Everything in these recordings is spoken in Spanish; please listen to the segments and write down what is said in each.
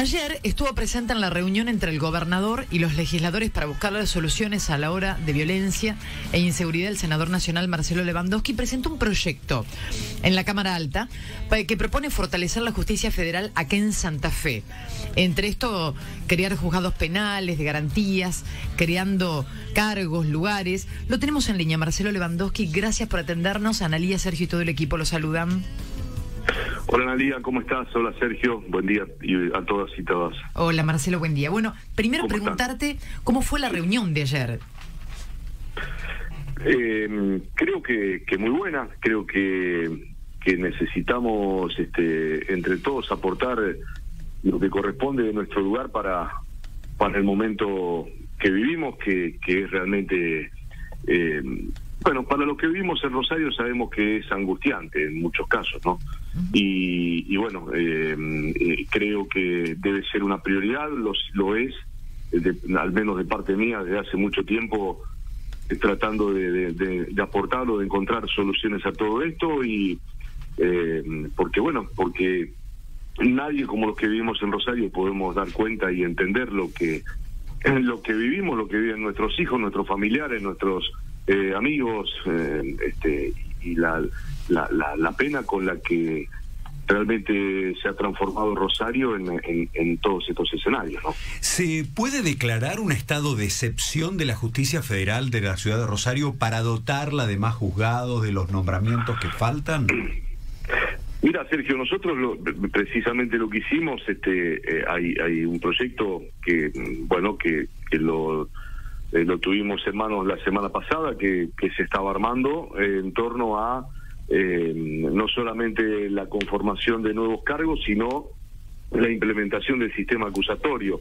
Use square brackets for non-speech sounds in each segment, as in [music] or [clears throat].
Ayer estuvo presente en la reunión entre el gobernador y los legisladores para buscar las soluciones a la hora de violencia e inseguridad. El senador nacional Marcelo Lewandowski presentó un proyecto en la Cámara Alta que propone fortalecer la justicia federal aquí en Santa Fe. Entre esto, crear juzgados penales de garantías, creando cargos, lugares. Lo tenemos en línea, Marcelo Lewandowski. Gracias por atendernos. Analía, Sergio y todo el equipo lo saludan. Hola Analia, ¿cómo estás? Hola Sergio, buen día a todas y todas. Hola Marcelo, buen día. Bueno, primero preguntarte cómo fue la reunión de ayer. Eh, creo que, muy buena, creo que, que necesitamos este, entre todos aportar lo que corresponde de nuestro lugar para, para el momento que vivimos, que, que es realmente eh, bueno, para lo que vivimos en Rosario sabemos que es angustiante en muchos casos, ¿no? Y, bueno, eh, eh, creo que debe ser una prioridad, lo, lo es, al menos de parte mía, desde hace mucho tiempo, eh, tratando de, de, de, aportar o de encontrar soluciones a todo esto y porque bueno, porque nadie como los que vivimos en Rosario podemos dar cuenta y entender lo que [clears throat] lo que vivimos, lo que viven nuestros hijos, nuestros familiares, nuestros eh, amigos eh, este, y la, la, la, pena con la que realmente se ha transformado Rosario en, en, todos estos escenarios. ¿no? ¿Se puede declarar un estado de excepción de la justicia federal de la ciudad de Rosario para dotarla de más juzgados, de los nombramientos que faltan? [clears throat] Mira, Sergio, nosotros lo, precisamente lo que hicimos, este, eh, hay, hay un proyecto que, bueno, que, que lo eh, lo tuvimos en manos la semana pasada, que, que se estaba armando eh, en torno a eh, no solamente la conformación de nuevos cargos, sino la implementación del sistema acusatorio.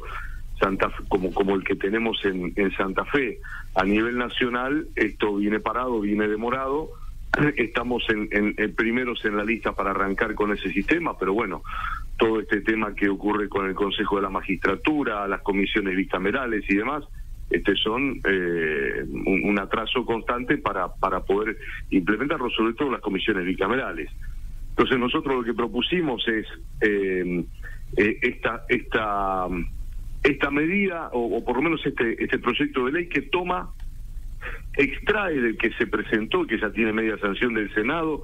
Santa como como el que tenemos en, en Santa Fe a nivel nacional esto viene parado viene demorado [clears throat] estamos en, en, primeros en la lista para arrancar con ese sistema pero bueno todo este tema que ocurre con el Consejo de la Magistratura las comisiones bicamerales y demás este son eh, un, atraso constante para, para poder implementarlo, sobre todo las comisiones bicamerales. Entonces nosotros lo que propusimos es eh, eh, esta, esta, esta medida, o, por lo menos este, este proyecto de ley que toma, extrae del que se presentó, que ya tiene media sanción del Senado,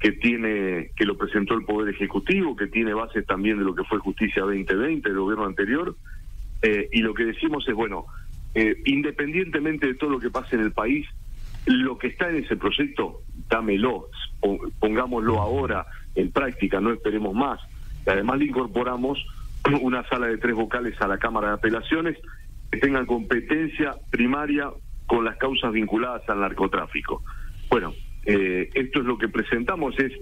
que tiene que lo presentó el Poder Ejecutivo, que tiene bases también de lo que fue Justicia 2020 del gobierno anterior, y lo que decimos es, bueno, eh, independientemente de todo lo que pase en el país, lo que está en ese proyecto, dámelo, pongámoslo ahora en práctica, no esperemos más. Y además le incorporamos una sala de tres vocales a la Cámara de Apelaciones que tengan competencia primaria con las causas vinculadas al narcotráfico. Bueno, eh, esto es lo que presentamos, es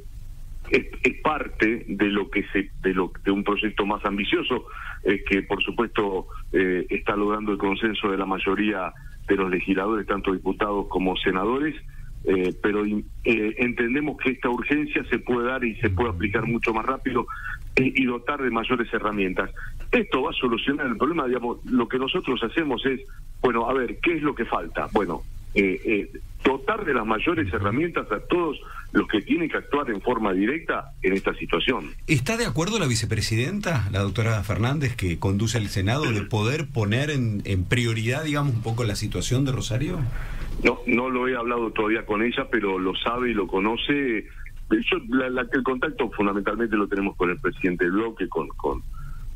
es, parte de lo que se de lo de un proyecto más ambicioso eh, que por supuesto eh, está logrando el consenso de la mayoría de los legisladores tanto diputados como senadores eh, pero entendemos que esta urgencia se puede dar y se puede aplicar mucho más rápido y dotar de mayores herramientas. Esto va a solucionar el problema, digamos, lo que nosotros hacemos es, bueno, a ver, ¿qué es lo que falta? Bueno, dotar de las mayores herramientas a todos los que tienen que actuar en forma directa en esta situación. ¿Está de acuerdo la vicepresidenta, la doctora Fernández, que conduce al Senado, de poder poner en, prioridad, digamos, un poco la situación de Rosario? No, no lo he hablado todavía con ella, pero lo sabe y lo conoce. Yo, la, el contacto fundamentalmente lo tenemos con el presidente del bloque, con, con,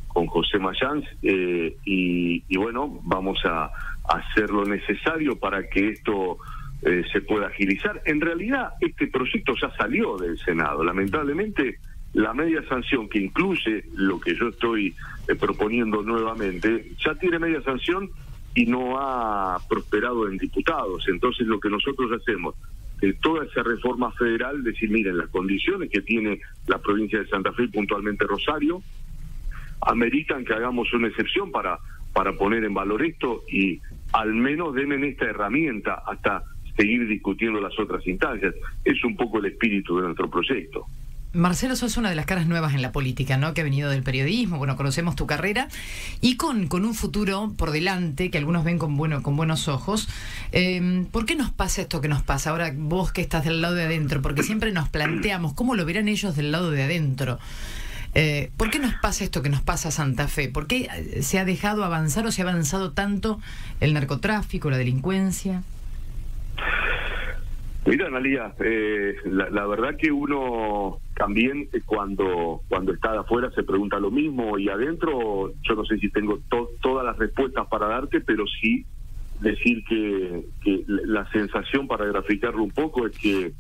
con José Mayans, eh, y, y, bueno, vamos a hacer lo necesario para que esto eh, se pueda agilizar. En realidad, este proyecto ya salió del Senado. Lamentablemente, la media sanción que incluye lo que yo estoy eh, proponiendo nuevamente, ya tiene media sanción y no ha prosperado en diputados. Entonces, lo que nosotros hacemos de toda esa reforma federal, decir, miren, las condiciones que tiene la provincia de Santa Fe y puntualmente Rosario, ameritan que hagamos una excepción para, para poner en valor esto y al menos denme esta herramienta hasta seguir discutiendo las otras instancias. Es un poco el espíritu de nuestro proyecto. Marcelo, sos una de las caras nuevas en la política, ¿no? Que ha venido del periodismo, bueno, conocemos tu carrera y con, con un futuro por delante que algunos ven con, bueno, con buenos ojos. Eh, ¿Por qué nos pasa esto que nos pasa? Ahora vos que estás del lado de adentro, porque siempre nos planteamos cómo lo verán ellos del lado de adentro. Eh, ¿Por qué nos pasa esto que nos pasa Santa Fe? ¿Por qué eh, se ha dejado avanzar o se ha avanzado tanto el narcotráfico, la delincuencia? Mira, Analia, eh, la, verdad que uno también eh, cuando cuando está de afuera se pregunta lo mismo y adentro yo no sé si tengo todas las respuestas para darte, pero sí decir que, la sensación para graficarlo un poco es que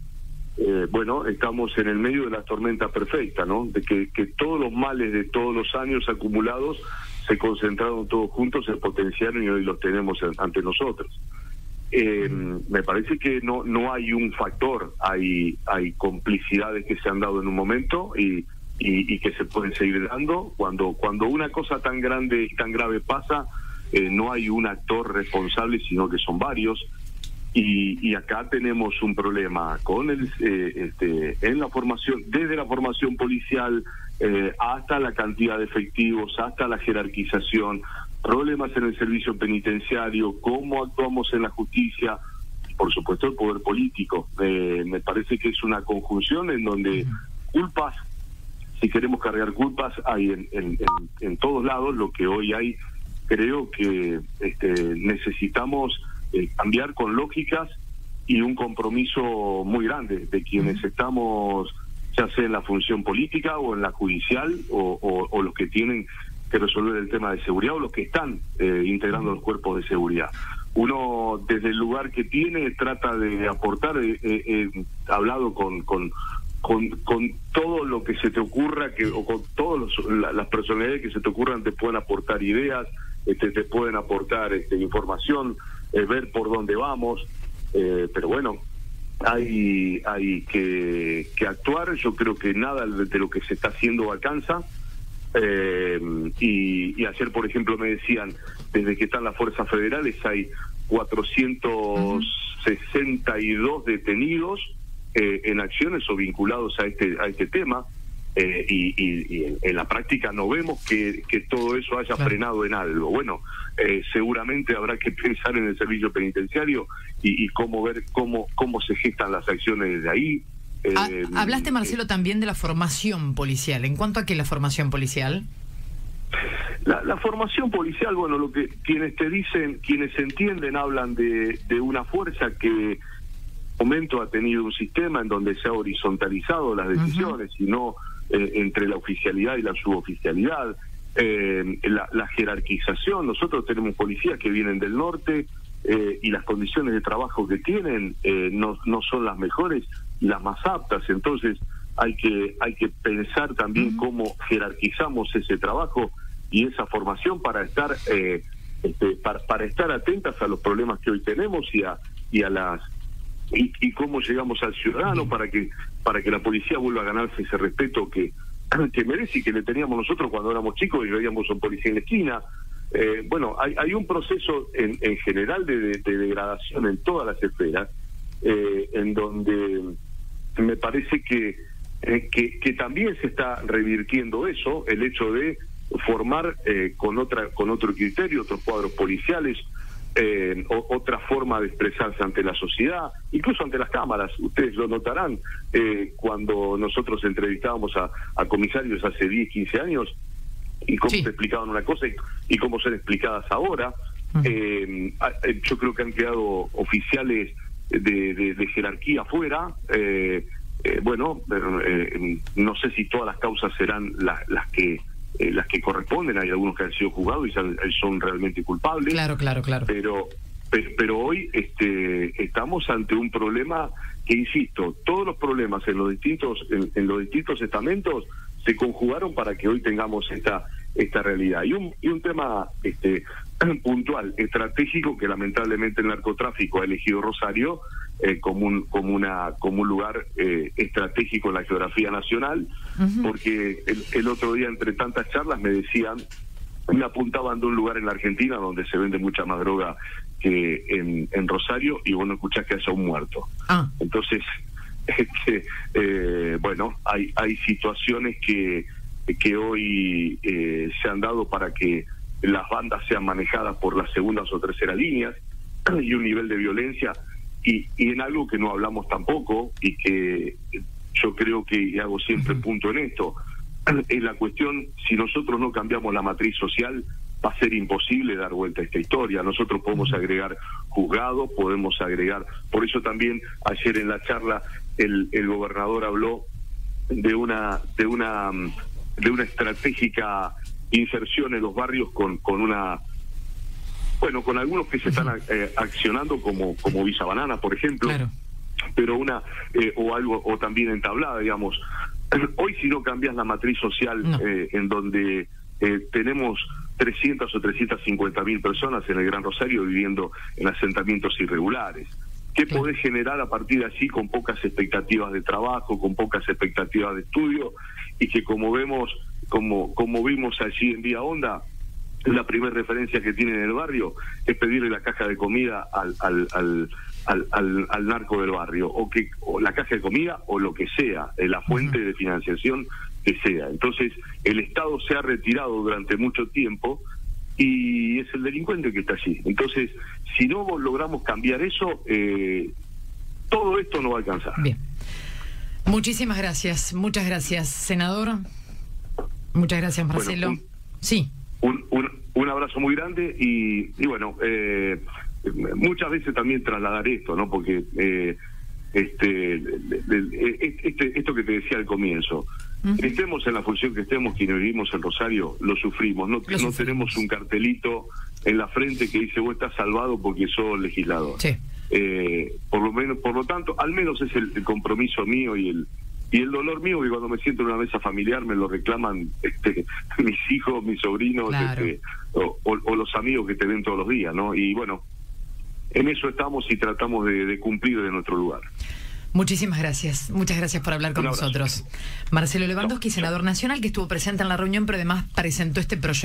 eh, bueno, estamos en el medio de la tormenta perfecta, ¿no? De que, que todos los males de todos los años acumulados se concentraron todos juntos, se potenciaron y hoy los tenemos ante nosotros. Eh, me parece que no no hay un factor, hay hay complicidades que se han dado en un momento y, y, que se pueden seguir dando. Cuando cuando una cosa tan grande y tan grave pasa, eh, no hay un actor responsable, sino que son varios. Y, y acá tenemos un problema con el eh, este, en la formación, desde la formación policial eh, hasta la cantidad de efectivos, hasta la jerarquización, problemas en el servicio penitenciario, cómo actuamos en la justicia, por supuesto el poder político. Eh, me parece que es una conjunción en donde culpas, si queremos cargar culpas, hay en, en, todos lados, lo que hoy hay, creo que este, necesitamos eh, cambiar con lógicas y un compromiso muy grande de quienes estamos ya sea en la función política o en la judicial o, o los que tienen que resolver el tema de seguridad o los que están eh, integrando los cuerpos de seguridad. Uno desde el lugar que tiene trata de aportar, he eh, eh, hablado con, con, con, todo lo que se te ocurra, que, o con todas las personalidades que se te ocurran, te pueden aportar ideas, este, te pueden aportar este, información, ver por dónde vamos, pero bueno, hay, hay que, que actuar, yo creo que nada de lo que se está haciendo alcanza, eh, y, ayer, por ejemplo, me decían, desde que están las fuerzas federales hay 462 detenidos eh, en acciones o vinculados a este a este tema. Eh, y, en, la práctica no vemos que, que todo eso haya frenado en algo. Bueno, eh, seguramente habrá que [laughs] pensar en el servicio penitenciario y, y, cómo ver cómo cómo se gestan las acciones desde ahí, Ah, eh, hablaste, Marcelo, también de la formación policial. ¿En cuanto a qué la formación policial? La, formación policial, bueno, lo que quienes te dicen, quienes entienden, hablan de, de una fuerza que momento ha tenido un sistema en donde se ha horizontalizado las decisiones y no eh, entre la oficialidad y la suboficialidad, eh, la, la, jerarquización. Nosotros tenemos policías que vienen del norte eh, y las condiciones de trabajo que tienen no, no son las mejores las más aptas. Entonces hay que hay que pensar también cómo jerarquizamos ese trabajo y esa formación para estar eh, este, para, estar atentas a los problemas que hoy tenemos y a y a las y, cómo llegamos al ciudadano para que para que la policía vuelva a ganarse ese respeto que [clears throat] que merece y que le teníamos nosotros cuando éramos chicos y veíamos a un policía en la esquina. Eh, bueno hay, hay un proceso en, en general de, degradación en todas las esferas eh, en donde me parece que, eh, que, que, también se está revirtiendo eso, el hecho de formar eh, con otra con otro criterio, otros cuadros policiales, eh, otra forma de expresarse ante la sociedad, incluso ante las cámaras. Ustedes lo notarán cuando nosotros entrevistábamos a, a, comisarios hace 10, 15 años y cómo se explicaban una cosa y, cómo son explicadas ahora. yo creo que han quedado oficiales de, de, jerarquía afuera. Eh, eh, bueno, eh, no sé si todas las causas serán las, las que las que corresponden. Hay algunos que han sido juzgados y son, realmente culpables. Claro, claro, claro. Pero pero hoy este, estamos ante un problema que insisto todos los problemas en los distintos en, los distintos estamentos se conjugaron para que hoy tengamos esta esta realidad y un y un tema este [clears throat] puntual, estratégico, que lamentablemente el narcotráfico ha elegido Rosario eh, como, un, como, una, como un lugar eh, estratégico en la geografía nacional, porque el, otro día, entre tantas charlas, me decían, me apuntaban de un lugar en la Argentina donde se vende mucha más droga que en, en Rosario y vos no escuchás que haya un muerto. Ah. Entonces, [laughs] este, eh, bueno, hay, hay situaciones que, que hoy se han dado para que las bandas sean manejadas por las segundas o terceras líneas [clears throat] y un nivel de violencia y, y en algo que no hablamos tampoco y que yo creo que hago siempre punto en esto [clears throat] en la cuestión, si nosotros no cambiamos la matriz social, va a ser imposible dar vuelta a esta historia. Nosotros podemos agregar juzgados, podemos agregar, por eso también ayer en la charla el, el gobernador habló de una de una de una estratégica inserción en los barrios con con una bueno con algunos que se están eh, accionando como como Visa Banana por ejemplo pero una eh, o algo o también entablada digamos. [clears throat] Hoy si no cambias la matriz social eh, en donde tenemos 300 o 350 mil personas en el Gran Rosario viviendo en asentamientos irregulares ¿Qué podés generar a partir de allí con pocas expectativas de trabajo, con pocas expectativas de estudio? Y que como vemos, como, como vimos allí en Vía Onda, la primera referencia que tiene en el barrio es pedirle la caja de comida al, al, al, al, narco del barrio, o que o la caja de comida o lo que sea, eh, la fuente de financiación que sea. Entonces, el Estado se ha retirado durante mucho tiempo y es el delincuente que está allí. Entonces, si no logramos cambiar eso, eh, todo esto no va a alcanzar. Bien. Muchísimas gracias, muchas gracias, senador. Muchas gracias, Marcelo. sí. Un, un, abrazo muy grande y, y bueno, eh, muchas veces también trasladar esto, ¿no? Porque eh, este, este, esto que te decía al comienzo, Estemos en la función que estemos, quienes vivimos en Rosario, lo sufrimos. No, no tenemos un cartelito en la frente que dice vos estás salvado porque sos legislador. Eh, por lo menos, por lo tanto, al menos es el, compromiso mío y el y el dolor mío que cuando me siento en una mesa familiar me lo reclaman este, [laughs] mis hijos, mis sobrinos, este, o, los amigos que te ven todos los días, ¿no? Y bueno, en eso estamos y tratamos de cumplir de nuestro lugar. Muchísimas gracias. Muchas gracias por hablar con nosotros. Marcelo Lewandowski, senador nacional, que estuvo presente en la reunión, pero además presentó este proyecto.